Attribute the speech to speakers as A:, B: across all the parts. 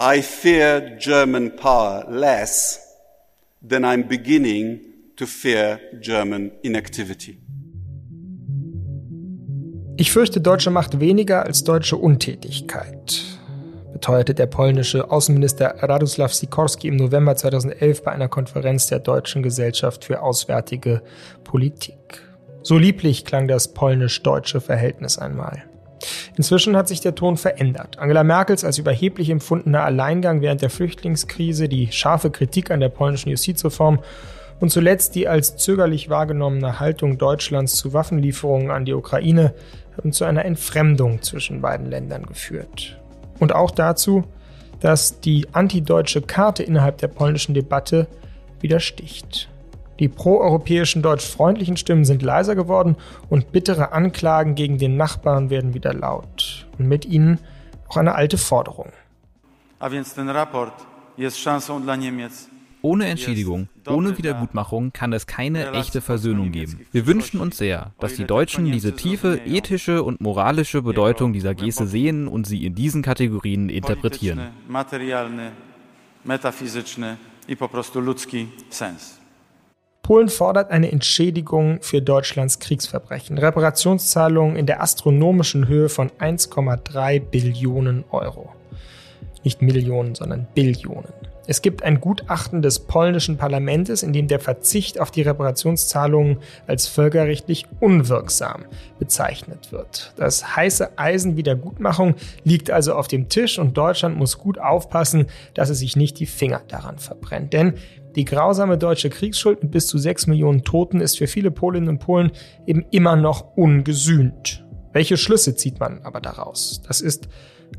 A: I fear German power less than I'm beginning to fear German inactivity.
B: Ich fürchte deutsche Macht weniger als deutsche Untätigkeit, beteuerte der polnische Außenminister Radosław Sikorski im November 2011 bei einer Konferenz der Deutschen Gesellschaft für Auswärtige Politik. So lieblich klang das polnisch-deutsche Verhältnis einmal. Inzwischen hat sich der Ton verändert. Angela Merkels als überheblich empfundener Alleingang während der Flüchtlingskrise, die scharfe Kritik an der polnischen Justizreform und zuletzt die als zögerlich wahrgenommene Haltung Deutschlands zu Waffenlieferungen an die Ukraine haben zu einer Entfremdung zwischen beiden Ländern geführt. Und auch dazu, dass die antideutsche Karte innerhalb der polnischen Debatte widersticht. Die proeuropäischen deutschfreundlichen Stimmen sind leiser geworden und bittere Anklagen gegen den Nachbarn werden wieder laut. Und mit ihnen auch eine alte Forderung.
C: Ohne Entschädigung, ohne Wiedergutmachung kann es keine echte Versöhnung geben. Wir wünschen uns sehr, dass die Deutschen diese tiefe ethische und moralische Bedeutung dieser Geste sehen und sie in diesen Kategorien interpretieren.
B: Polen fordert eine Entschädigung für Deutschlands Kriegsverbrechen, Reparationszahlungen in der astronomischen Höhe von 1,3 Billionen Euro. Nicht Millionen, sondern Billionen. Es gibt ein Gutachten des polnischen Parlaments, in dem der Verzicht auf die Reparationszahlungen als völkerrechtlich unwirksam bezeichnet wird. Das heiße Eisen Wiedergutmachung liegt also auf dem Tisch und Deutschland muss gut aufpassen, dass es sich nicht die Finger daran verbrennt. Denn die grausame deutsche Kriegsschuld mit bis zu sechs Millionen Toten ist für viele Polinnen und Polen eben immer noch ungesühnt. Welche Schlüsse zieht man aber daraus? Das ist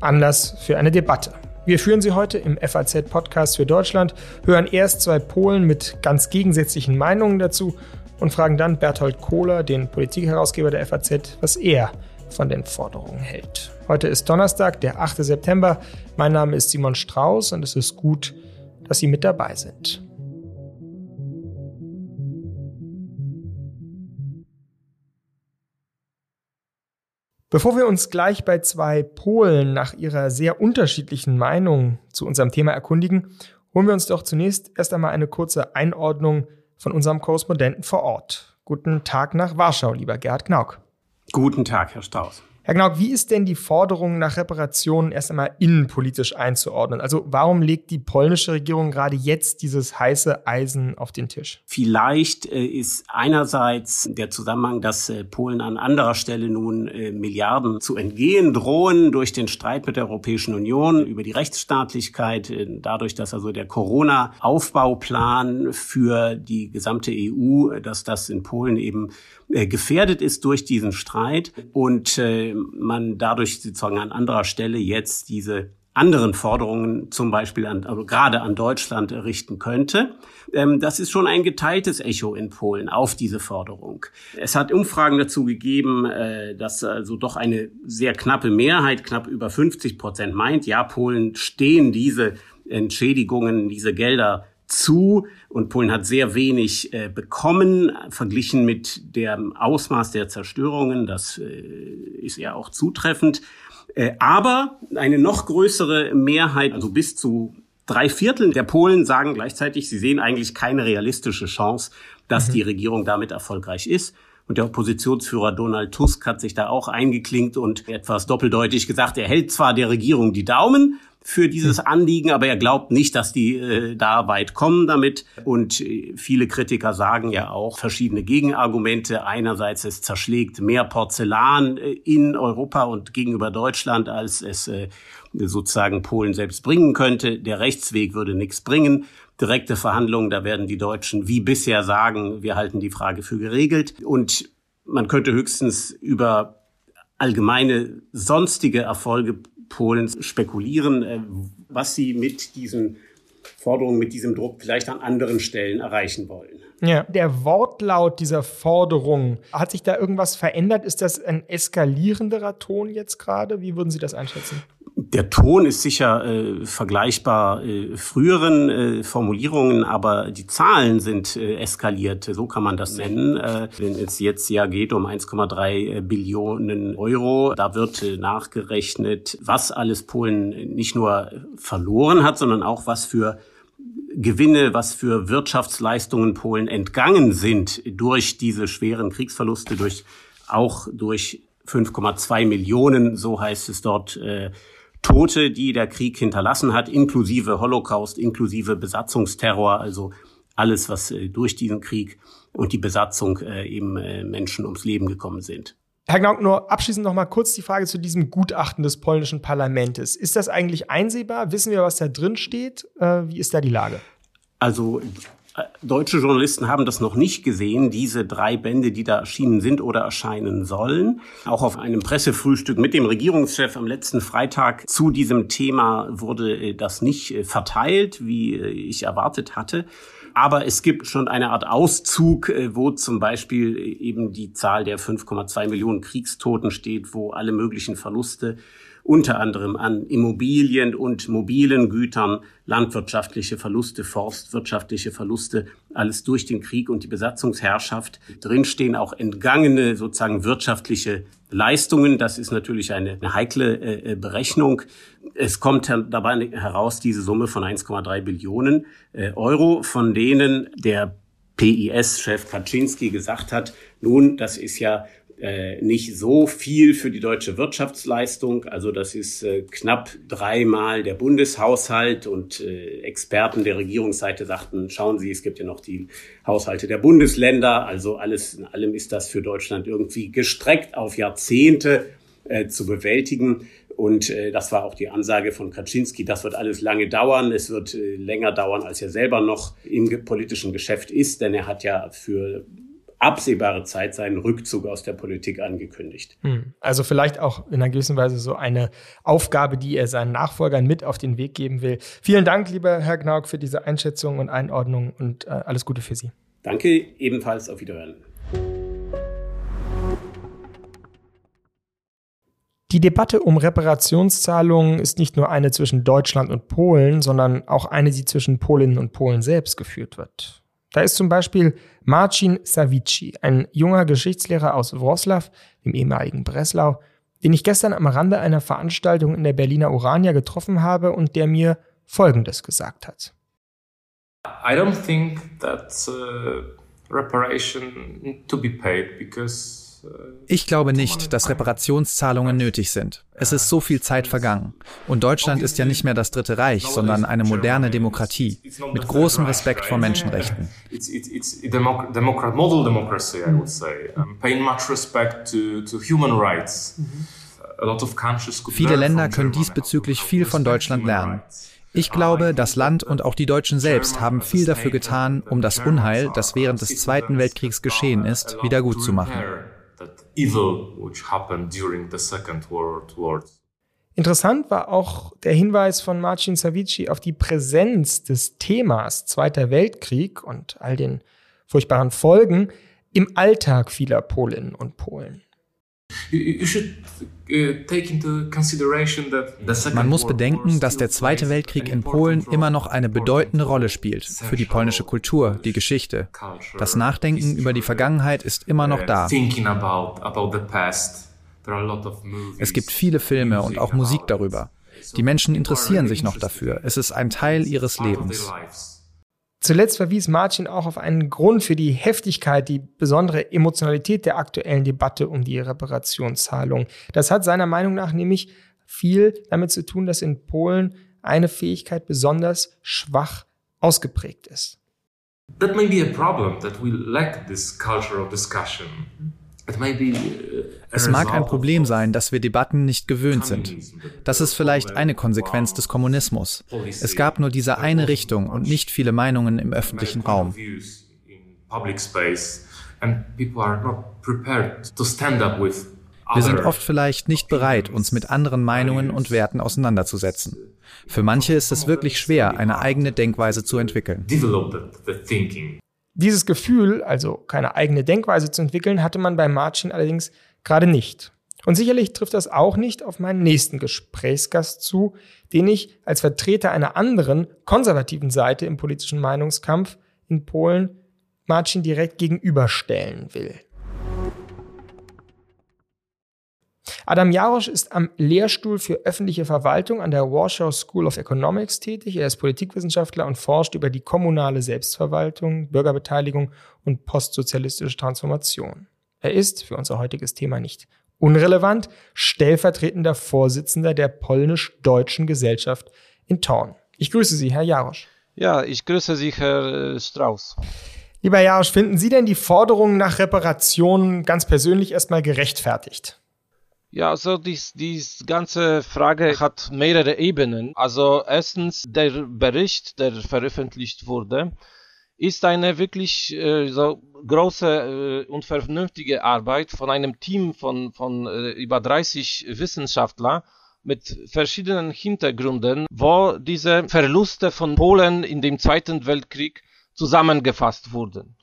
B: Anlass für eine Debatte. Wir führen sie heute im FAZ-Podcast für Deutschland, hören erst zwei Polen mit ganz gegensätzlichen Meinungen dazu und fragen dann Berthold Kohler, den Politikherausgeber der FAZ, was er von den Forderungen hält. Heute ist Donnerstag, der 8. September. Mein Name ist Simon Strauß und es ist gut, dass Sie mit dabei sind. Bevor wir uns gleich bei zwei Polen nach ihrer sehr unterschiedlichen Meinung zu unserem Thema erkundigen, holen wir uns doch zunächst erst einmal eine kurze Einordnung von unserem Korrespondenten vor Ort. Guten Tag nach Warschau, lieber Gerhard Knauk.
D: Guten Tag, Herr Strauß.
B: Herr Gnauk, wie ist denn die Forderung nach Reparationen erst einmal innenpolitisch einzuordnen? Also warum legt die polnische Regierung gerade jetzt dieses heiße Eisen auf den Tisch?
D: Vielleicht äh, ist einerseits der Zusammenhang, dass äh, Polen an anderer Stelle nun äh, Milliarden zu entgehen drohen durch den Streit mit der Europäischen Union über die Rechtsstaatlichkeit, dadurch, dass also der Corona-Aufbauplan für die gesamte EU, dass das in Polen eben äh, gefährdet ist durch diesen Streit und man dadurch sozusagen an anderer Stelle jetzt diese anderen Forderungen zum Beispiel an, also gerade an Deutschland richten könnte. Ähm, das ist schon ein geteiltes Echo in Polen auf diese Forderung. Es hat Umfragen dazu gegeben, äh, dass also doch eine sehr knappe Mehrheit, knapp über 50 Prozent meint, ja, Polen stehen diese Entschädigungen, diese Gelder zu und Polen hat sehr wenig äh, bekommen, verglichen mit dem Ausmaß der Zerstörungen. Das äh, ist ja auch zutreffend. Äh, aber eine noch größere Mehrheit, also bis zu drei Viertel der Polen sagen gleichzeitig, sie sehen eigentlich keine realistische Chance, dass mhm. die Regierung damit erfolgreich ist. Und der Oppositionsführer Donald Tusk hat sich da auch eingeklinkt und etwas doppeldeutig gesagt, er hält zwar der Regierung die Daumen, für dieses hm. Anliegen, aber er glaubt nicht, dass die äh, da weit kommen damit. Und äh, viele Kritiker sagen ja auch verschiedene Gegenargumente. Einerseits, es zerschlägt mehr Porzellan äh, in Europa und gegenüber Deutschland, als es äh, sozusagen Polen selbst bringen könnte. Der Rechtsweg würde nichts bringen. Direkte Verhandlungen, da werden die Deutschen wie bisher sagen, wir halten die Frage für geregelt. Und man könnte höchstens über allgemeine sonstige Erfolge Polens spekulieren, äh, was sie mit diesen Forderungen, mit diesem Druck vielleicht an anderen Stellen erreichen wollen.
B: Ja, der Wortlaut dieser Forderung, hat sich da irgendwas verändert? Ist das ein eskalierenderer Ton jetzt gerade? Wie würden Sie das einschätzen?
D: Der Ton ist sicher äh, vergleichbar äh, früheren äh, Formulierungen, aber die Zahlen sind äh, eskaliert, so kann man das nennen. Äh, wenn es jetzt ja geht um 1,3 äh, Billionen Euro, da wird äh, nachgerechnet, was alles Polen nicht nur verloren hat, sondern auch was für Gewinne, was für Wirtschaftsleistungen Polen entgangen sind durch diese schweren Kriegsverluste, durch auch durch 5,2 Millionen, so heißt es dort, äh, Tote, die der Krieg hinterlassen hat, inklusive Holocaust, inklusive Besatzungsterror, also alles, was äh, durch diesen Krieg und die Besatzung äh, eben äh, Menschen ums Leben gekommen sind.
B: Herr Gnauk, nur abschließend noch mal kurz die Frage zu diesem Gutachten des polnischen Parlaments. Ist das eigentlich einsehbar? Wissen wir, was da drin steht? Wie ist da die Lage?
D: Also deutsche Journalisten haben das noch nicht gesehen, diese drei Bände, die da erschienen sind oder erscheinen sollen. Auch auf einem Pressefrühstück mit dem Regierungschef am letzten Freitag zu diesem Thema wurde äh, das nicht äh, verteilt, wie ich erwartet hatte. Aber es gibt schon eine Art Auszug, wo zum Beispiel eben die Zahl der 5,2 Millionen Kriegstoten steht, wo alle möglichen Verluste unter anderem an Immobilien und mobilen Gütern, landwirtschaftliche Verluste, forstwirtschaftliche Verluste, alles durch den Krieg und die Besatzungsherrschaft. Drinstehen auch entgangene sozusagen wirtschaftliche Leistungen. Das ist natürlich eine, eine heikle äh, äh Berechnung. Es kommt dabei heraus diese Summe von 1,3 Billionen äh, Euro, von denen der PIS-Chef Kaczynski gesagt hat, nun, das ist ja äh, nicht so viel für die deutsche Wirtschaftsleistung. Also das ist äh, knapp dreimal der Bundeshaushalt und äh, Experten der Regierungsseite sagten, schauen Sie, es gibt ja noch die Haushalte der Bundesländer. Also alles in allem ist das für Deutschland irgendwie gestreckt auf Jahrzehnte äh, zu bewältigen. Und äh, das war auch die Ansage von Kaczynski. Das wird alles lange dauern. Es wird äh, länger dauern, als er selber noch im politischen Geschäft ist, denn er hat ja für absehbare Zeit seinen Rückzug aus der Politik angekündigt.
B: Hm. Also vielleicht auch in einer gewissen Weise so eine Aufgabe, die er seinen Nachfolgern mit auf den Weg geben will. Vielen Dank, lieber Herr Gnauk, für diese Einschätzung und Einordnung und äh, alles Gute für Sie.
D: Danke, ebenfalls auf Wiederhören.
B: Die Debatte um Reparationszahlungen ist nicht nur eine zwischen Deutschland und Polen, sondern auch eine, die zwischen Polinnen und Polen selbst geführt wird. Da ist zum Beispiel Marcin Savici, ein junger Geschichtslehrer aus Wroclaw, dem ehemaligen Breslau, den ich gestern am Rande einer Veranstaltung in der Berliner Urania getroffen habe und der mir Folgendes gesagt hat.
E: I don't think that uh, reparation to be paid because
F: ich glaube nicht, dass Reparationszahlungen nötig sind. Es ist so viel Zeit vergangen. Und Deutschland ist ja nicht mehr das Dritte Reich, sondern eine moderne Demokratie mit großem Respekt vor Menschenrechten. Viele Länder können diesbezüglich viel von Deutschland lernen. Ich glaube, das Land und auch die Deutschen selbst haben viel dafür getan, um das Unheil, das während des Zweiten Weltkriegs geschehen ist, wiedergutzumachen evil which happened during the Second
B: World War. Interessant war auch der Hinweis von Marcin Savici auf die Präsenz des Themas Zweiter Weltkrieg und all den furchtbaren Folgen im Alltag vieler Polinnen und Polen.
F: Man muss bedenken, dass der Zweite Weltkrieg in Polen immer noch eine bedeutende Rolle spielt für die polnische Kultur, die Geschichte. Das Nachdenken über die Vergangenheit ist immer noch da. Es gibt viele Filme und auch Musik darüber. Die Menschen interessieren sich noch dafür. Es ist ein Teil ihres Lebens.
B: Zuletzt verwies Martin auch auf einen Grund für die Heftigkeit, die besondere Emotionalität der aktuellen Debatte um die Reparationszahlung. Das hat seiner Meinung nach nämlich viel damit zu tun, dass in Polen eine Fähigkeit besonders schwach ausgeprägt ist. That may be a problem that we lack this culture of discussion.
F: Uh, es mag ein Problem sein, dass wir Debatten nicht gewöhnt sind. Das ist vielleicht eine Konsequenz des Kommunismus. Es gab nur diese eine Richtung und nicht viele Meinungen im öffentlichen Raum. Wir sind oft vielleicht nicht bereit, uns mit anderen Meinungen und Werten auseinanderzusetzen. Für manche ist es wirklich schwer, eine eigene Denkweise zu entwickeln.
B: Dieses Gefühl, also keine eigene Denkweise zu entwickeln, hatte man bei Marcin allerdings gerade nicht. Und sicherlich trifft das auch nicht auf meinen nächsten Gesprächsgast zu, den ich als Vertreter einer anderen konservativen Seite im politischen Meinungskampf in Polen Marcin direkt gegenüberstellen will. Adam Jarosch ist am Lehrstuhl für öffentliche Verwaltung an der Warsaw School of Economics tätig. Er ist Politikwissenschaftler und forscht über die kommunale Selbstverwaltung, Bürgerbeteiligung und postsozialistische Transformation. Er ist für unser heutiges Thema nicht unrelevant stellvertretender Vorsitzender der polnisch-deutschen Gesellschaft in Thorn. Ich grüße Sie, Herr Jarosch.
G: Ja, ich grüße Sie, Herr äh, Strauß.
B: Lieber Jarosch, finden Sie denn die Forderungen nach Reparationen ganz persönlich erstmal gerechtfertigt?
G: Ja, also dies, dies ganze Frage hat mehrere Ebenen. Also erstens der Bericht, der veröffentlicht wurde, ist eine wirklich äh, so große äh, und vernünftige Arbeit von einem Team von, von äh, über 30 Wissenschaftler mit verschiedenen Hintergründen, wo diese Verluste von Polen in dem Zweiten Weltkrieg zusammengefasst wurden.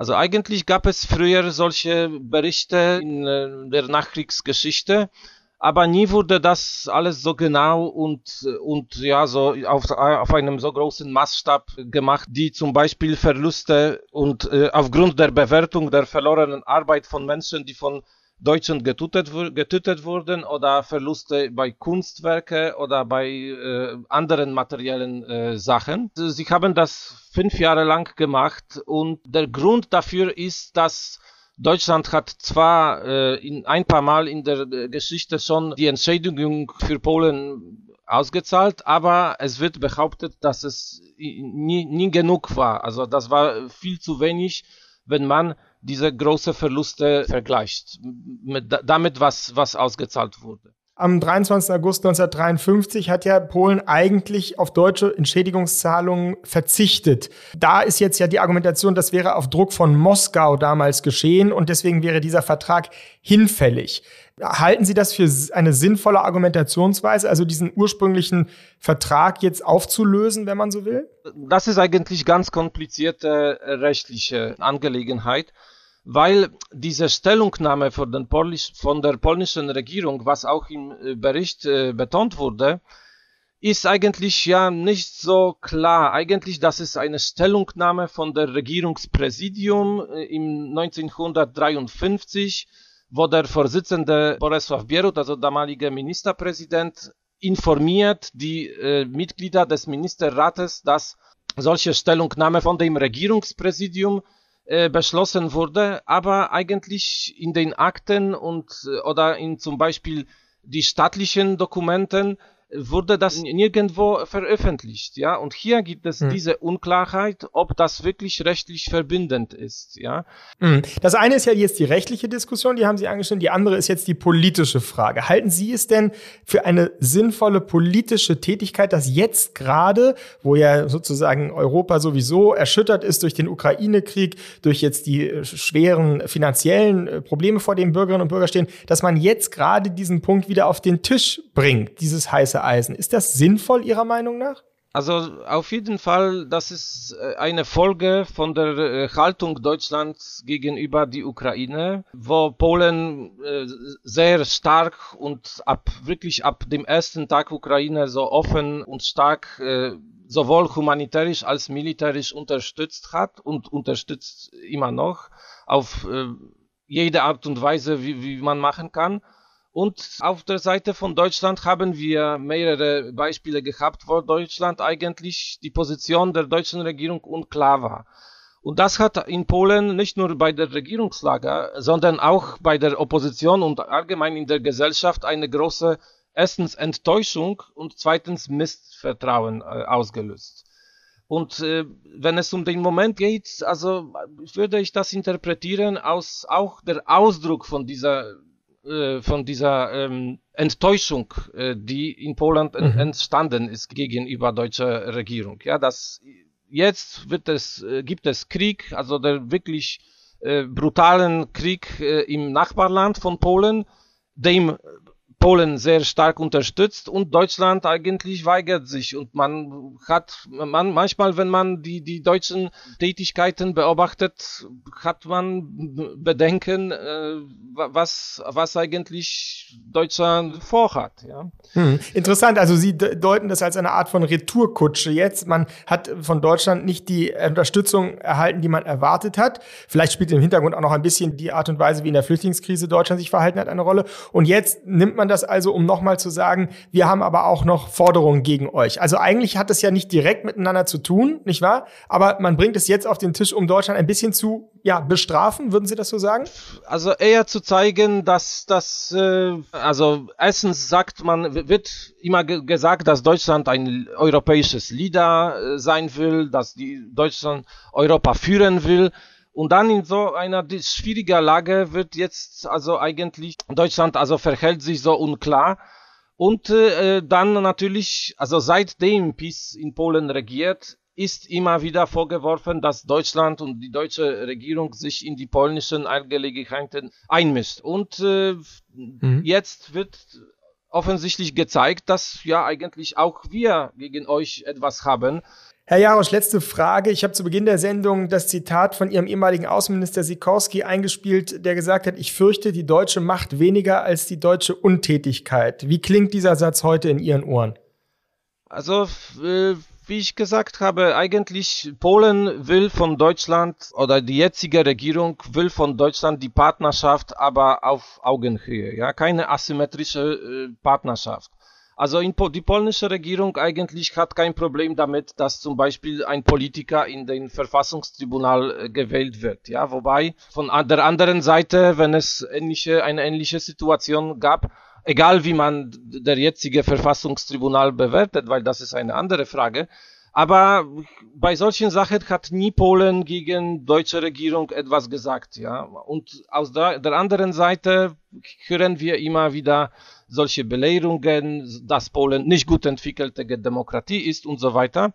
G: Also eigentlich gab es früher solche Berichte in äh, der Nachkriegsgeschichte, aber nie wurde das alles so genau und, und ja, so auf, auf einem so großen Maßstab gemacht, die zum Beispiel Verluste und äh, aufgrund der Bewertung der verlorenen Arbeit von Menschen, die von Deutschen getötet, getötet wurden oder Verluste bei Kunstwerke oder bei äh, anderen materiellen äh, Sachen. Sie haben das fünf Jahre lang gemacht und der Grund dafür ist, dass Deutschland hat zwar äh, in ein paar Mal in der äh, Geschichte schon die Entschädigung für Polen ausgezahlt, aber es wird behauptet, dass es nie, nie genug war. Also das war viel zu wenig, wenn man diese großen Verluste vergleicht mit damit, was, was ausgezahlt wurde.
B: Am 23. August 1953 hat ja Polen eigentlich auf deutsche Entschädigungszahlungen verzichtet. Da ist jetzt ja die Argumentation, das wäre auf Druck von Moskau damals geschehen und deswegen wäre dieser Vertrag hinfällig. Halten Sie das für eine sinnvolle Argumentationsweise, also diesen ursprünglichen Vertrag jetzt aufzulösen, wenn man so will?
G: Das ist eigentlich ganz komplizierte rechtliche Angelegenheit weil diese Stellungnahme von, der polnischen Regierung, was auch im äh, Bericht äh, betont wurde, ist eigentlich ja nicht so klar. Eigentlich, das ist eine Stellungnahme von der Regierungspräsidium äh, im 1953, wo der Vorsitzende Borisław Bierut, also damaliger Ministerpräsident, informiert die äh, Mitglieder des Ministerrates, dass solche Stellungnahme von dem Regierungspräsidium beschlossen wurde, aber eigentlich in den Akten und äh, oder in zum Beispiel die staatlichen Dokumenten wurde das nirgendwo veröffentlicht, ja. Und hier gibt es hm. diese Unklarheit, ob das wirklich rechtlich verbindend ist, ja.
B: Hm. Das eine ist ja jetzt die rechtliche Diskussion, die haben Sie angeschnitten. Die andere ist jetzt die politische Frage. Halten Sie es denn für eine sinnvolle politische Tätigkeit, dass jetzt gerade, wo ja sozusagen Europa sowieso erschüttert ist durch den Ukraine-Krieg, durch jetzt die äh, schweren finanziellen äh, Probleme, vor denen Bürgerinnen und Bürger stehen, dass man jetzt gerade diesen Punkt wieder auf den Tisch bringt, dieses heiße Eisen. Ist das sinnvoll Ihrer Meinung nach?
G: Also auf jeden Fall, das ist äh, eine Folge von der äh, Haltung Deutschlands gegenüber die Ukraine, wo Polen äh, sehr stark und ab wirklich ab dem ersten Tag Ukraine so offen und stark sowohl humanitarisch als militärisch unterstützt hat und unterstützt immer noch auf jede Art und Weise, wie, wie man machen kann. Und auf der Seite von Deutschland haben wir mehrere Beispiele gehabt, wo Deutschland eigentlich die Position der deutschen Regierung unklar war. Und das hat in Polen nicht nur bei der Regierungslage, sondern auch bei der Opposition und allgemein in der Gesellschaft eine große erstens Enttäuschung und zweitens Missvertrauen äh, ausgelöst. Und äh, wenn es um den Moment geht, also würde ich das interpretieren aus auch der Ausdruck von dieser äh, von dieser ähm, Enttäuschung, äh, die in Polen mhm. entstanden ist gegenüber deutscher Regierung. Ja, dass jetzt wird es, äh, gibt es Krieg, also der wirklich äh, brutalen Krieg äh, im Nachbarland von Polen, dem Polen sehr stark unterstützt und Deutschland eigentlich weigert sich. Und man hat, man, manchmal, wenn man die, die deutschen Tätigkeiten beobachtet, hat man Bedenken, äh, was, was eigentlich Deutschland vorhat. Ja.
B: Hm. Interessant, also Sie deuten das als eine Art von Retourkutsche jetzt. Man hat von Deutschland nicht die Unterstützung erhalten, die man erwartet hat. Vielleicht spielt im Hintergrund auch noch ein bisschen die Art und Weise, wie in der Flüchtlingskrise Deutschland sich verhalten hat, eine Rolle. Und jetzt nimmt man das also, um nochmal zu sagen, wir haben aber auch noch Forderungen gegen euch. Also eigentlich hat es ja nicht direkt miteinander zu tun, nicht wahr? Aber man bringt es jetzt auf den Tisch, um Deutschland ein bisschen zu ja, bestrafen, würden Sie das so sagen?
G: Also eher zu zeigen, dass das, äh, also erstens sagt man, wird immer ge gesagt, dass Deutschland ein europäisches Leader äh, sein will, dass die Deutschland Europa führen will. Und dann in so einer schwieriger Lage wird jetzt also eigentlich Deutschland also verhält sich so unklar. Und äh, dann natürlich, also seitdem PiS in Polen regiert, ist immer wieder vorgeworfen, dass Deutschland und die deutsche Regierung sich in die polnischen Angelegenheiten einmischt. Und äh, mhm. jetzt wird offensichtlich gezeigt, dass ja eigentlich auch wir gegen euch etwas haben.
B: Herr Jarosch, letzte Frage. Ich habe zu Beginn der Sendung das Zitat von Ihrem ehemaligen Außenminister Sikorski eingespielt, der gesagt hat, ich fürchte die deutsche Macht weniger als die deutsche Untätigkeit. Wie klingt dieser Satz heute in Ihren Ohren?
G: Also, äh, wie ich gesagt habe, eigentlich Polen will von Deutschland oder die jetzige Regierung will von Deutschland die Partnerschaft, aber auf Augenhöhe, ja, keine asymmetrische äh, Partnerschaft. Also in, die polnische Regierung eigentlich hat kein Problem damit, dass zum Beispiel ein Politiker in den Verfassungstribunal äh, gewählt wird. Ja, wobei von der anderen Seite, wenn es ähnliche, eine ähnliche Situation gab, egal wie man der jetzige Verfassungstribunal bewertet, weil das ist eine andere Frage, aber bei solchen Sachen hat nie Polen gegen deutsche Regierung etwas gesagt, ja. Und aus der, der anderen Seite hören wir immer wieder solche Belehrungen, dass Polen nicht gut entwickelte Demokratie ist und so weiter.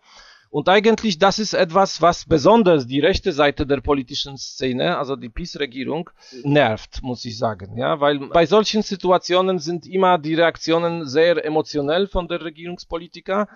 G: Und eigentlich das ist etwas, was besonders die rechte Seite der politischen Szene, also die PiS-Regierung, nervt, muss ich sagen. Ja, weil bei solchen Situationen sind immer die Reaktionen sehr emotionell von der Regierungspolitiker.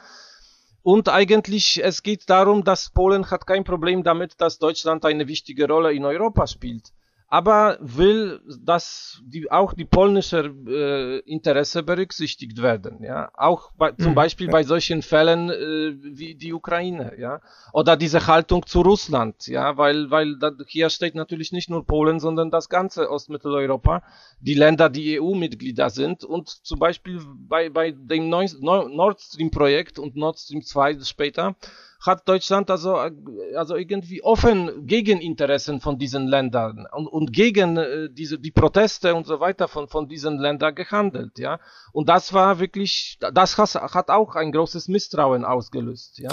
G: Und eigentlich, es geht darum, dass Polen hat kein Problem damit, dass Deutschland eine wichtige Rolle in Europa spielt aber will, dass die, auch die polnische äh, Interesse berücksichtigt werden, ja, auch bei, zum mhm. Beispiel bei solchen Fällen äh, wie die Ukraine, ja, oder diese Haltung zu Russland, ja, weil, weil da, hier steht natürlich nicht nur Polen, sondern das ganze Ostmitteleuropa, die Länder, die EU-Mitglieder sind und zum Beispiel bei, bei dem Nord Stream-Projekt und Nord Stream 2 später, hat Deutschland also, also irgendwie offen gegen Interessen von diesen Ländern und, und gegen äh, diese, die Proteste und so weiter von, von diesen Ländern gehandelt, ja. Und das war wirklich, das hat, auch ein großes Misstrauen ausgelöst, ja.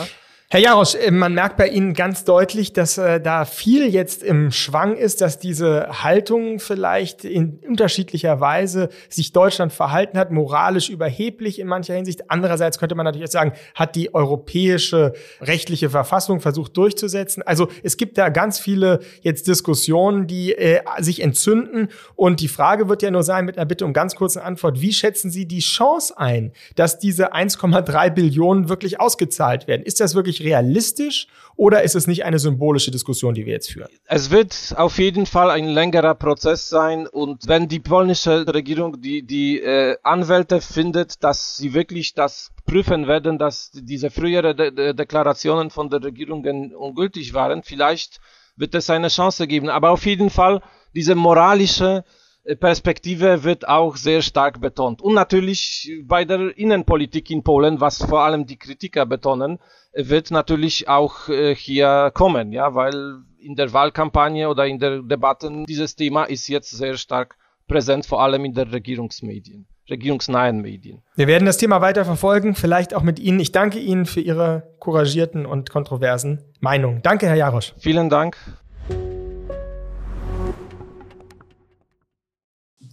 B: Herr Jarosch, äh, man merkt bei Ihnen ganz deutlich, dass äh, da viel jetzt im Schwang ist, dass diese Haltung vielleicht in unterschiedlicher Weise sich Deutschland verhalten hat, moralisch überheblich in mancher Hinsicht. Andererseits könnte man natürlich sagen, hat die europäische rechtliche Verfassung versucht durchzusetzen. Also es gibt da ganz viele jetzt Diskussionen, die äh, sich entzünden. Und die Frage wird ja nur sein, mit einer Bitte um ganz kurze Antwort, wie schätzen Sie die Chance ein, dass diese 1,3 Billionen wirklich ausgezahlt werden? Ist das wirklich wirklich realistisch oder ist es nicht eine symbolische Diskussion, die wir jetzt führen?
G: Es wird auf jeden Fall ein längerer Prozess sein und wenn die polnische Regierung die, die äh, Anwälte findet, dass sie wirklich das prüfen werden, dass diese früheren De De Deklarationen von der Regierung ungültig waren, vielleicht wird es eine Chance geben. Aber auf jeden Fall diese moralische Perspektive wird auch sehr stark betont. Und natürlich bei der Innenpolitik in Polen, was vor allem die Kritiker betonen, wird natürlich auch äh, hier kommen, ja, weil in der Wahlkampagne oder in der Debatten dieses Thema ist jetzt sehr stark präsent, vor allem in der Regierungsmedien, regierungsnahen Medien.
B: Wir werden das Thema weiter verfolgen, vielleicht auch mit Ihnen. Ich danke Ihnen für Ihre couragierten und kontroversen Meinungen. Danke, Herr Jarosch.
G: Vielen Dank.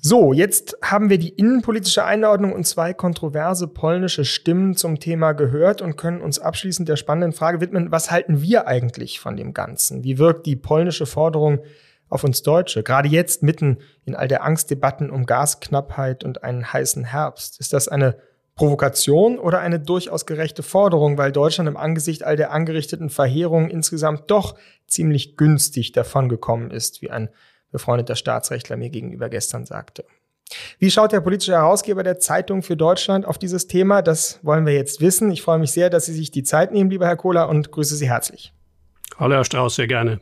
B: So, jetzt haben wir die innenpolitische Einordnung und zwei kontroverse polnische Stimmen zum Thema gehört und können uns abschließend der spannenden Frage widmen, was halten wir eigentlich von dem Ganzen? Wie wirkt die polnische Forderung auf uns Deutsche, gerade jetzt mitten in all der Angstdebatten um Gasknappheit und einen heißen Herbst? Ist das eine Provokation oder eine durchaus gerechte Forderung, weil Deutschland im Angesicht all der angerichteten Verheerungen insgesamt doch ziemlich günstig davongekommen ist, wie ein befreundeter Staatsrechtler mir gegenüber gestern sagte. Wie schaut der politische Herausgeber der Zeitung für Deutschland auf dieses Thema? Das wollen wir jetzt wissen. Ich freue mich sehr, dass Sie sich die Zeit nehmen, lieber Herr Kohler, und grüße Sie herzlich.
H: Hallo, Herr Strauß, sehr gerne.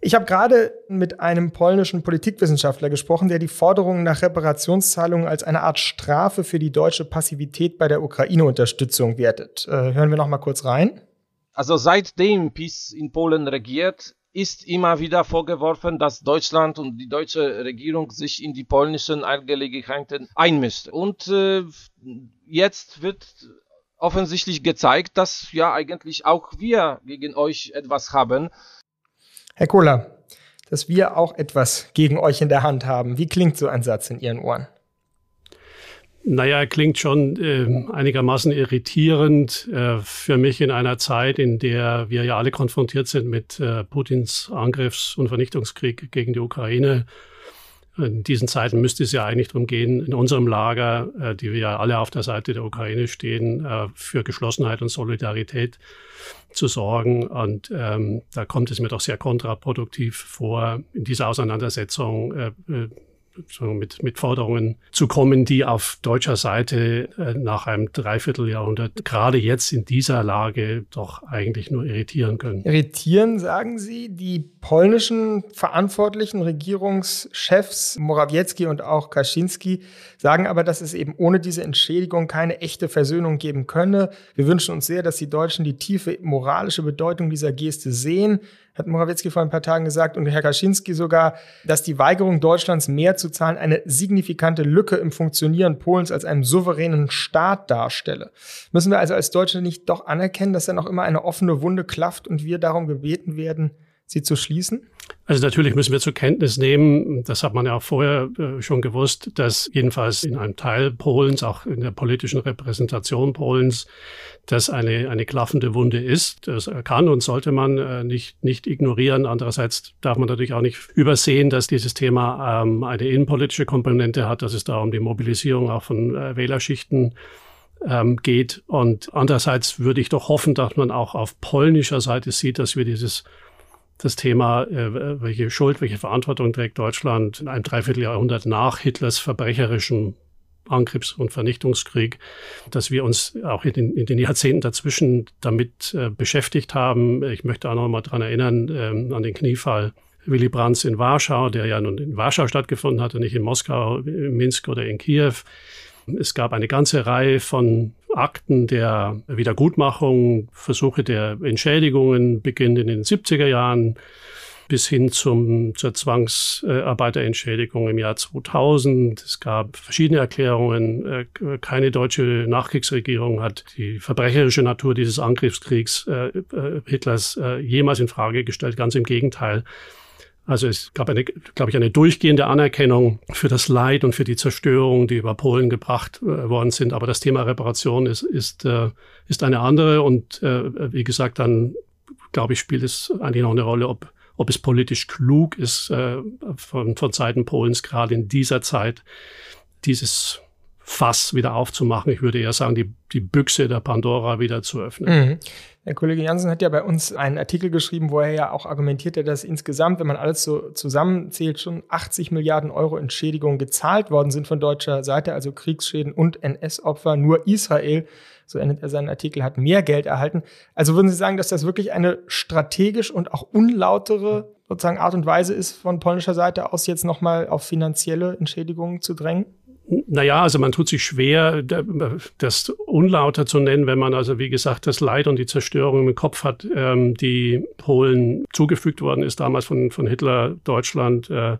B: Ich habe gerade mit einem polnischen Politikwissenschaftler gesprochen, der die Forderungen nach Reparationszahlungen als eine Art Strafe für die deutsche Passivität bei der Ukraine-Unterstützung wertet. Äh, hören wir noch mal kurz rein.
G: Also seitdem PiS in Polen regiert, ist immer wieder vorgeworfen, dass Deutschland und die deutsche Regierung sich in die polnischen Angelegenheiten einmischt. Und äh, jetzt wird offensichtlich gezeigt, dass ja eigentlich auch wir gegen euch etwas haben.
B: Herr Kohler, dass wir auch etwas gegen euch in der Hand haben. Wie klingt so ein Satz in Ihren Ohren?
H: Naja, klingt schon äh, einigermaßen irritierend äh, für mich in einer Zeit, in der wir ja alle konfrontiert sind mit äh, Putins Angriffs- und Vernichtungskrieg gegen die Ukraine. In diesen Zeiten müsste es ja eigentlich darum gehen, in unserem Lager, äh, die wir ja alle auf der Seite der Ukraine stehen, äh, für Geschlossenheit und Solidarität zu sorgen. Und ähm, da kommt es mir doch sehr kontraproduktiv vor, in dieser Auseinandersetzung äh mit, mit Forderungen zu kommen, die auf deutscher Seite äh, nach einem Dreivierteljahrhundert gerade jetzt in dieser Lage doch eigentlich nur irritieren können.
B: Irritieren, sagen Sie, die polnischen verantwortlichen Regierungschefs Morawiecki und auch Kaczynski sagen aber, dass es eben ohne diese Entschädigung keine echte Versöhnung geben könne. Wir wünschen uns sehr, dass die Deutschen die tiefe moralische Bedeutung dieser Geste sehen hat Morawiecki vor ein paar Tagen gesagt und Herr Kaczynski sogar, dass die Weigerung Deutschlands mehr zu zahlen eine signifikante Lücke im Funktionieren Polens als einem souveränen Staat darstelle. Müssen wir also als Deutsche nicht doch anerkennen, dass da noch immer eine offene Wunde klafft und wir darum gebeten werden, sie zu schließen?
H: Also natürlich müssen wir zur Kenntnis nehmen, das hat man ja auch vorher äh, schon gewusst, dass jedenfalls in einem Teil Polens, auch in der politischen Repräsentation Polens, das eine, eine klaffende Wunde ist. Das kann und sollte man äh, nicht, nicht ignorieren. Andererseits darf man natürlich auch nicht übersehen, dass dieses Thema ähm, eine innenpolitische Komponente hat, dass es da um die Mobilisierung auch von äh, Wählerschichten ähm, geht. Und andererseits würde ich doch hoffen, dass man auch auf polnischer Seite sieht, dass wir dieses das Thema, äh, welche Schuld, welche Verantwortung trägt Deutschland in einem Dreivierteljahrhundert nach Hitlers verbrecherischem Angriffs- und Vernichtungskrieg, dass wir uns auch in den, in den Jahrzehnten dazwischen damit äh, beschäftigt haben. Ich möchte auch noch mal dran erinnern ähm, an den Kniefall Willy Brandt in Warschau, der ja nun in Warschau stattgefunden hatte, nicht in Moskau, in Minsk oder in Kiew. Es gab eine ganze Reihe von Akten der Wiedergutmachung, Versuche der Entschädigungen beginnen in den 70er Jahren bis hin zum, zur Zwangsarbeiterentschädigung im Jahr 2000. Es gab verschiedene Erklärungen. Äh, keine deutsche Nachkriegsregierung hat die verbrecherische Natur dieses Angriffskriegs äh, äh, Hitlers jemals in Frage gestellt. Ganz im Gegenteil. Also es gab eine, glaube ich, eine durchgehende Anerkennung für das Leid und für die Zerstörung, die über Polen gebracht äh, worden sind. Aber das Thema Reparation ist, ist, äh, ist eine andere. Und äh, wie gesagt, dann, glaube ich, spielt es eigentlich noch eine Rolle, ob, ob es politisch klug ist, äh, von, von Seiten Polens gerade in dieser Zeit dieses Fass wieder aufzumachen. Ich würde eher sagen, die, die Büchse der Pandora wieder zu öffnen.
B: Mhm. Der Kollege Jansen hat ja bei uns einen Artikel geschrieben, wo er ja auch argumentiert hat, dass insgesamt, wenn man alles so zusammenzählt, schon 80 Milliarden Euro Entschädigungen gezahlt worden sind von deutscher Seite, also Kriegsschäden und NS-Opfer. Nur Israel, so endet er seinen Artikel, hat mehr Geld erhalten. Also würden Sie sagen, dass das wirklich eine strategisch und auch unlautere sozusagen Art und Weise ist, von polnischer Seite aus jetzt nochmal auf finanzielle Entschädigungen zu drängen?
H: Naja, also man tut sich schwer, das unlauter zu nennen, wenn man also, wie gesagt, das Leid und die Zerstörung im Kopf hat, ähm, die Polen zugefügt worden ist, damals von, von Hitler, Deutschland. Äh,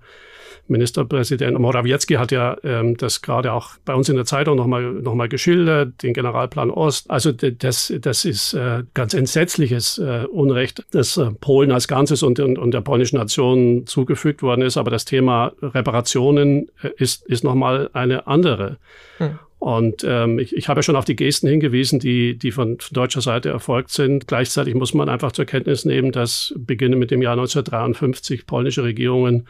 H: Ministerpräsident Morawiecki hat ja ähm, das gerade auch bei uns in der Zeitung nochmal noch mal geschildert, den Generalplan Ost. Also das, das ist äh, ganz entsetzliches äh, Unrecht, das äh, Polen als Ganzes und, und, und der polnischen Nation zugefügt worden ist. Aber das Thema Reparationen äh, ist, ist nochmal eine andere. Hm. Und ähm, ich, ich habe ja schon auf die Gesten hingewiesen, die, die von, von deutscher Seite erfolgt sind. Gleichzeitig muss man einfach zur Kenntnis nehmen, dass beginnend mit dem Jahr 1953 polnische Regierungen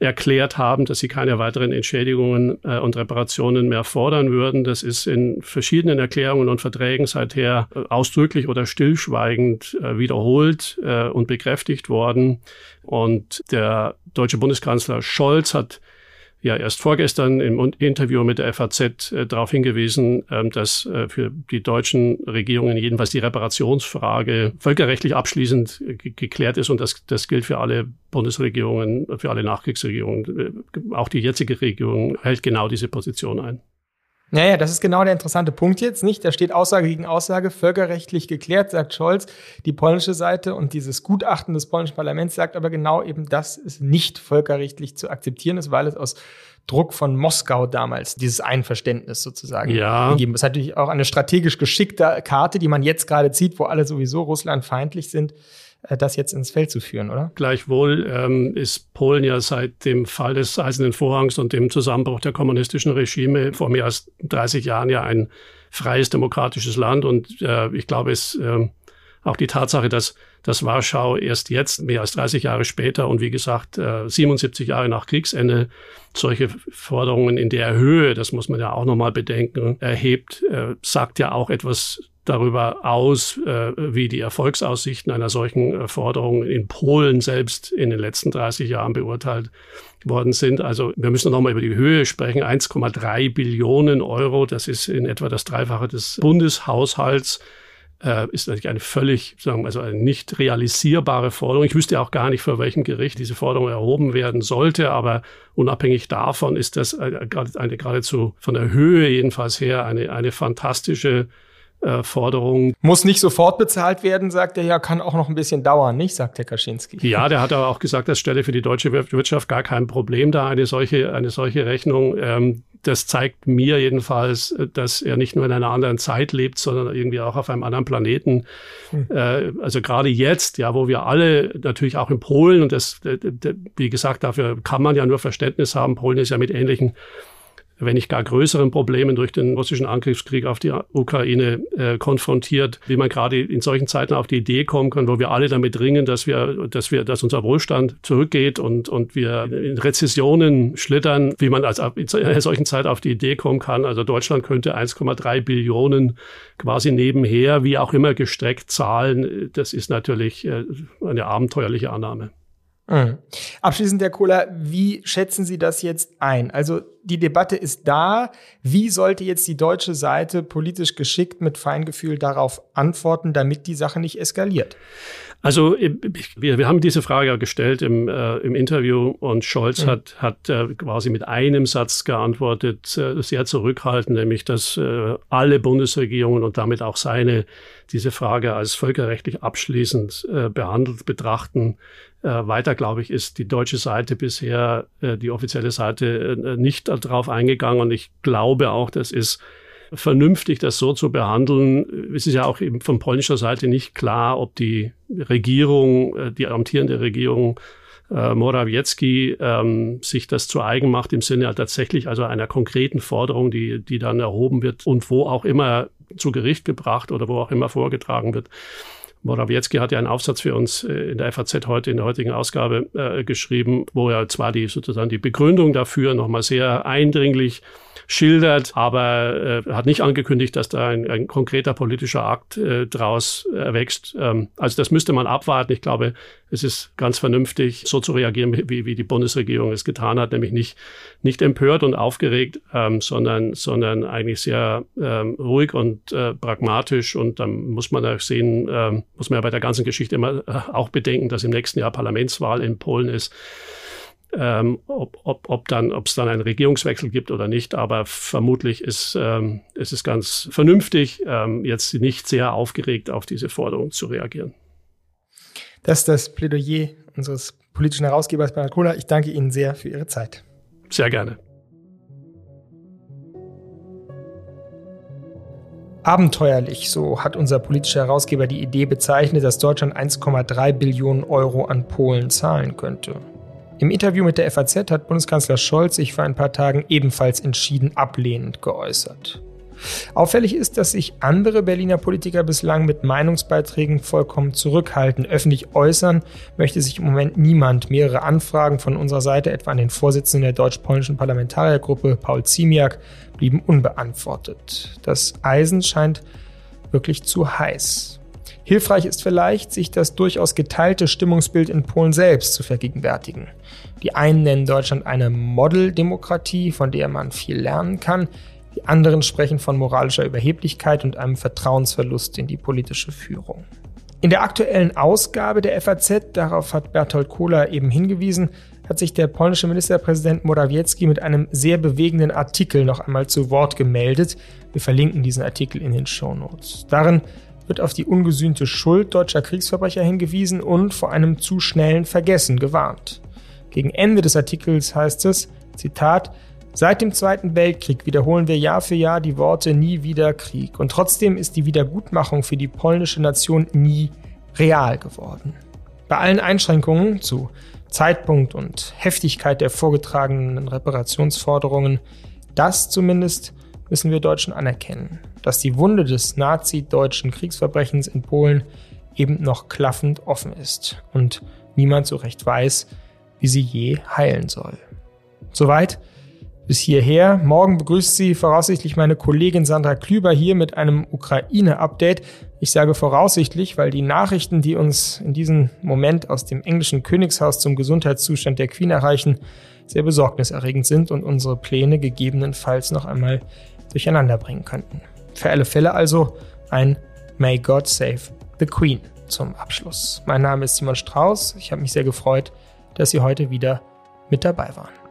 H: erklärt haben, dass sie keine weiteren Entschädigungen äh, und Reparationen mehr fordern würden. Das ist in verschiedenen Erklärungen und Verträgen seither äh, ausdrücklich oder stillschweigend äh, wiederholt äh, und bekräftigt worden. Und der deutsche Bundeskanzler Scholz hat ja erst vorgestern im Interview mit der FAZ äh, darauf hingewiesen, ähm, dass äh, für die deutschen Regierungen jedenfalls die Reparationsfrage völkerrechtlich abschließend äh, geklärt ist und das, das gilt für alle Bundesregierungen, für alle Nachkriegsregierungen. Äh, auch die jetzige Regierung hält genau diese Position ein.
B: Naja, das ist genau der interessante Punkt jetzt, nicht? Da steht Aussage gegen Aussage, völkerrechtlich geklärt, sagt Scholz. Die polnische Seite und dieses Gutachten des polnischen Parlaments sagt aber genau eben, dass es nicht völkerrechtlich zu akzeptieren ist, weil es aus Druck von Moskau damals dieses Einverständnis sozusagen
H: ja.
B: gegeben. Das ist natürlich auch eine strategisch geschickte Karte, die man jetzt gerade zieht, wo alle sowieso Russland feindlich sind. Äh, das jetzt ins Feld zu führen, oder?
H: Gleichwohl ähm, ist Polen ja seit dem Fall des Eisernen Vorhangs und dem Zusammenbruch der kommunistischen Regime vor mehr als 30 Jahren ja ein freies demokratisches Land und äh, ich glaube, es äh, auch die Tatsache, dass, dass Warschau erst jetzt, mehr als 30 Jahre später und wie gesagt äh, 77 Jahre nach Kriegsende, solche Forderungen in der Höhe, das muss man ja auch nochmal bedenken, erhebt, äh, sagt ja auch etwas darüber aus, äh, wie die Erfolgsaussichten einer solchen äh, Forderung in Polen selbst in den letzten 30 Jahren beurteilt worden sind. Also wir müssen noch mal über die Höhe sprechen. 1,3 Billionen Euro, das ist in etwa das Dreifache des Bundeshaushalts äh, ist natürlich eine völlig, sagen wir, also eine nicht realisierbare Forderung. Ich wüsste auch gar nicht, vor welchem Gericht diese Forderung erhoben werden sollte, aber unabhängig davon ist das eine, eine geradezu von der Höhe jedenfalls her eine, eine fantastische äh, Forderung.
B: Muss nicht sofort bezahlt werden, sagt er ja, kann auch noch ein bisschen dauern, nicht, sagt Herr Kaczynski.
H: Ja, der hat aber auch gesagt, das stelle für die deutsche Wirtschaft gar kein Problem dar, eine solche, eine solche Rechnung. Ähm, das zeigt mir jedenfalls, dass er nicht nur in einer anderen Zeit lebt, sondern irgendwie auch auf einem anderen Planeten. Mhm. Äh, also gerade jetzt, ja, wo wir alle natürlich auch in Polen und das, wie gesagt, dafür kann man ja nur Verständnis haben. Polen ist ja mit ähnlichen wenn nicht gar größeren Problemen durch den russischen Angriffskrieg auf die Ukraine äh, konfrontiert, wie man gerade in solchen Zeiten auf die Idee kommen kann, wo wir alle damit ringen, dass wir, dass wir, dass unser Wohlstand zurückgeht und, und wir in Rezessionen schlittern, wie man als in einer solchen Zeit auf die Idee kommen kann. Also Deutschland könnte 1,3 Billionen quasi nebenher, wie auch immer gestreckt zahlen. Das ist natürlich äh, eine abenteuerliche Annahme.
B: Mhm. Abschließend, Herr Kohler, wie schätzen Sie das jetzt ein? Also die Debatte ist da. Wie sollte jetzt die deutsche Seite politisch geschickt mit Feingefühl darauf antworten, damit die Sache nicht eskaliert?
H: Also wir, wir haben diese Frage gestellt im, äh, im Interview und Scholz mhm. hat, hat äh, quasi mit einem Satz geantwortet, äh, sehr zurückhaltend, nämlich dass äh, alle Bundesregierungen und damit auch seine diese Frage als völkerrechtlich abschließend äh, behandelt betrachten. Äh, weiter, glaube ich, ist die deutsche Seite bisher, äh, die offizielle Seite, äh, nicht darauf eingegangen. Und ich glaube auch, das ist vernünftig, das so zu behandeln. Es ist ja auch eben von polnischer Seite nicht klar, ob die Regierung, äh, die amtierende Regierung äh, Morawiecki ähm, sich das zu eigen macht im Sinne tatsächlich also einer konkreten Forderung, die, die dann erhoben wird und wo auch immer zu Gericht gebracht oder wo auch immer vorgetragen wird. Morawiecki hat ja einen Aufsatz für uns äh, in der FAZ heute, in der heutigen Ausgabe äh, geschrieben, wo er zwar die sozusagen die Begründung dafür nochmal sehr eindringlich schildert, aber äh, hat nicht angekündigt, dass da ein, ein konkreter politischer Akt äh, draus erwächst. Ähm, also das müsste man abwarten. Ich glaube, es ist ganz vernünftig, so zu reagieren, wie, wie die Bundesregierung es getan hat, nämlich nicht, nicht empört und aufgeregt, ähm, sondern, sondern eigentlich sehr ähm, ruhig und äh, pragmatisch. Und dann muss man auch sehen, ähm, muss man ja bei der ganzen Geschichte immer äh, auch bedenken, dass im nächsten Jahr Parlamentswahl in Polen ist. Ähm, ob, ob, ob dann, ob es dann einen Regierungswechsel gibt oder nicht, aber vermutlich ist ähm, es ist ganz vernünftig, ähm, jetzt nicht sehr aufgeregt auf diese Forderung zu reagieren.
B: Das ist das Plädoyer unseres politischen Herausgebers Bernhard Kohler. Ich danke Ihnen sehr für Ihre Zeit.
H: Sehr gerne.
B: Abenteuerlich, so hat unser politischer Herausgeber die Idee bezeichnet, dass Deutschland 1,3 Billionen Euro an Polen zahlen könnte. Im Interview mit der FAZ hat Bundeskanzler Scholz sich vor ein paar Tagen ebenfalls entschieden ablehnend geäußert. Auffällig ist, dass sich andere Berliner Politiker bislang mit Meinungsbeiträgen vollkommen zurückhalten. Öffentlich äußern möchte sich im Moment niemand. Mehrere Anfragen von unserer Seite, etwa an den Vorsitzenden der deutsch-polnischen Parlamentariergruppe, Paul Ziemiak, blieben unbeantwortet. Das Eisen scheint wirklich zu heiß. Hilfreich ist vielleicht, sich das durchaus geteilte Stimmungsbild in Polen selbst zu vergegenwärtigen. Die einen nennen Deutschland eine Modeldemokratie, von der man viel lernen kann. Die anderen sprechen von moralischer Überheblichkeit und einem Vertrauensverlust in die politische Führung. In der aktuellen Ausgabe der FAZ, darauf hat Bertolt Kohler eben hingewiesen, hat sich der polnische Ministerpräsident Morawiecki mit einem sehr bewegenden Artikel noch einmal zu Wort gemeldet. Wir verlinken diesen Artikel in den Show Notes. Darin wird auf die ungesühnte Schuld deutscher Kriegsverbrecher hingewiesen und vor einem zu schnellen Vergessen gewarnt. Gegen Ende des Artikels heißt es, Zitat, Seit dem Zweiten Weltkrieg wiederholen wir Jahr für Jahr die Worte nie wieder Krieg. Und trotzdem ist die Wiedergutmachung für die polnische Nation nie real geworden. Bei allen Einschränkungen zu Zeitpunkt und Heftigkeit der vorgetragenen Reparationsforderungen, das zumindest müssen wir Deutschen anerkennen, dass die Wunde des nazi-deutschen Kriegsverbrechens in Polen eben noch klaffend offen ist und niemand so recht weiß, wie sie je heilen soll. Soweit bis hierher. Morgen begrüßt Sie voraussichtlich meine Kollegin Sandra Klüber hier mit einem Ukraine-Update. Ich sage voraussichtlich, weil die Nachrichten, die uns in diesem Moment aus dem englischen Königshaus zum Gesundheitszustand der Queen erreichen, sehr besorgniserregend sind und unsere Pläne gegebenenfalls noch einmal durcheinander bringen könnten. Für alle Fälle also ein May God Save the Queen zum Abschluss. Mein Name ist Simon Strauß. Ich habe mich sehr gefreut, dass Sie heute wieder mit dabei waren.